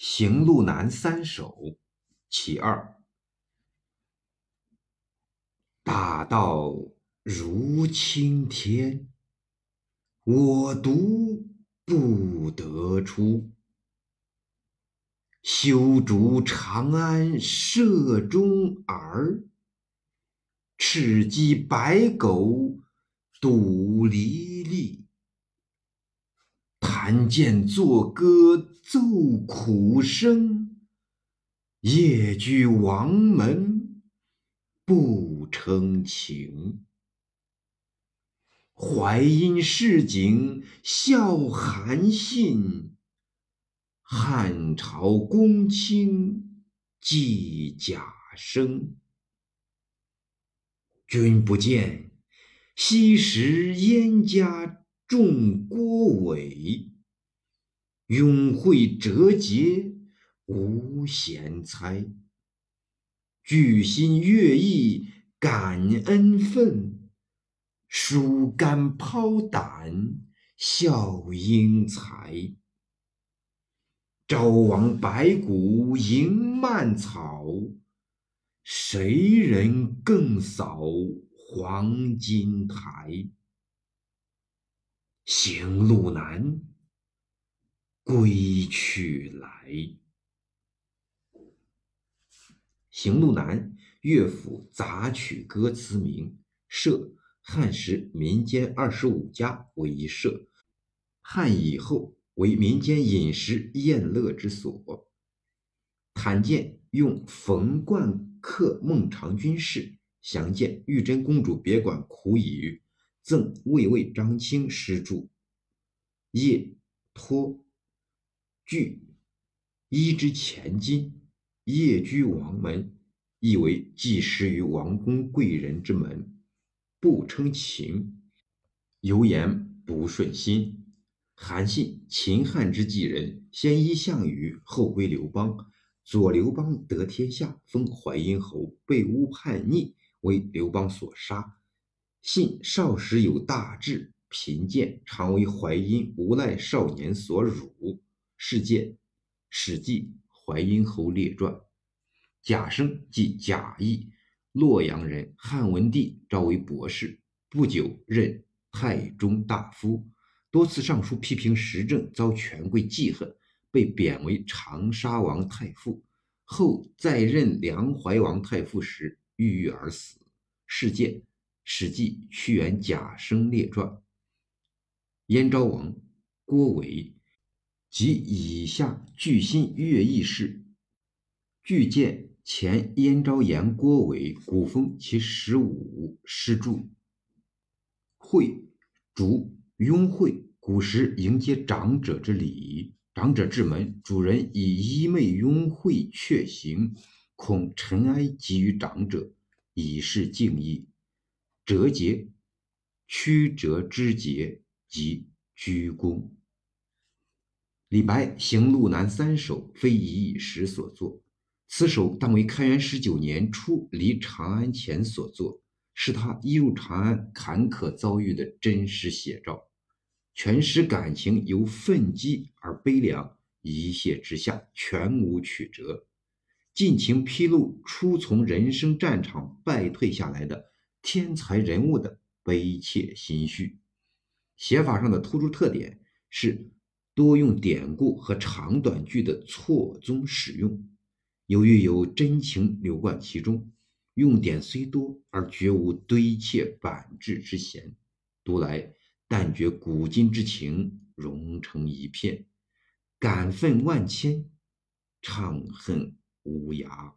行路难三首其二。大道如青天，我独不得出。修竹长安社中儿，赤鸡白狗赌离离。弹剑作歌奏苦声，夜居王门不称情。淮阴市井笑韩信，汉朝公卿寄贾生。君不见，昔时燕家。众郭伟，永会折节无贤才。巨心悦意感恩愤，疏肝抛胆笑英才。朝王白骨迎蔓草，谁人更扫黄金台？行路难，归去来。行路难，乐府杂曲歌词名，社汉时民间二十五家为一社，汉以后为民间饮食宴乐之所。罕见用冯冠客孟尝君事，详见玉真公主别馆苦语。赠魏魏张卿诗注。叶托据一之前金，夜居王门，意为寄食于王公贵人之门，不称秦。有言不顺心。韩信，秦汉之继人，先依项羽，后归刘邦。左刘邦得天下，封淮阴侯，被诬叛逆，为刘邦所杀。信少时有大志，贫贱，常为淮阴无赖少年所辱。事件《史记·淮阴侯列传》。贾生即贾谊，洛阳人，汉文帝召为博士，不久任太中大夫，多次上书批评时政，遭权贵记恨，被贬为长沙王太傅。后在任梁怀王太傅时，郁郁而死。事件。《史记·屈原贾生列传》：燕昭王郭伟及以下巨心乐毅士，具见前燕昭言郭伟古风其十五诗注。会主拥会，古时迎接长者之礼。长者至门，主人以衣袂拥会却行，恐尘埃及于长者，以示敬意。折节，曲折之节，即鞠躬。李白《行路难》三首非一一时所作，此首当为开元十九年初离长安前所作，是他一入长安坎坷遭遇的真实写照。全诗感情由愤激而悲凉，一泻之下，全无曲折，尽情披露初从人生战场败退下来的。天才人物的悲切心绪，写法上的突出特点是多用典故和长短句的错综使用。由于有真情流贯其中，用典虽多而绝无堆砌板滞之嫌，读来但觉古今之情融成一片，感愤万千，怅恨无涯。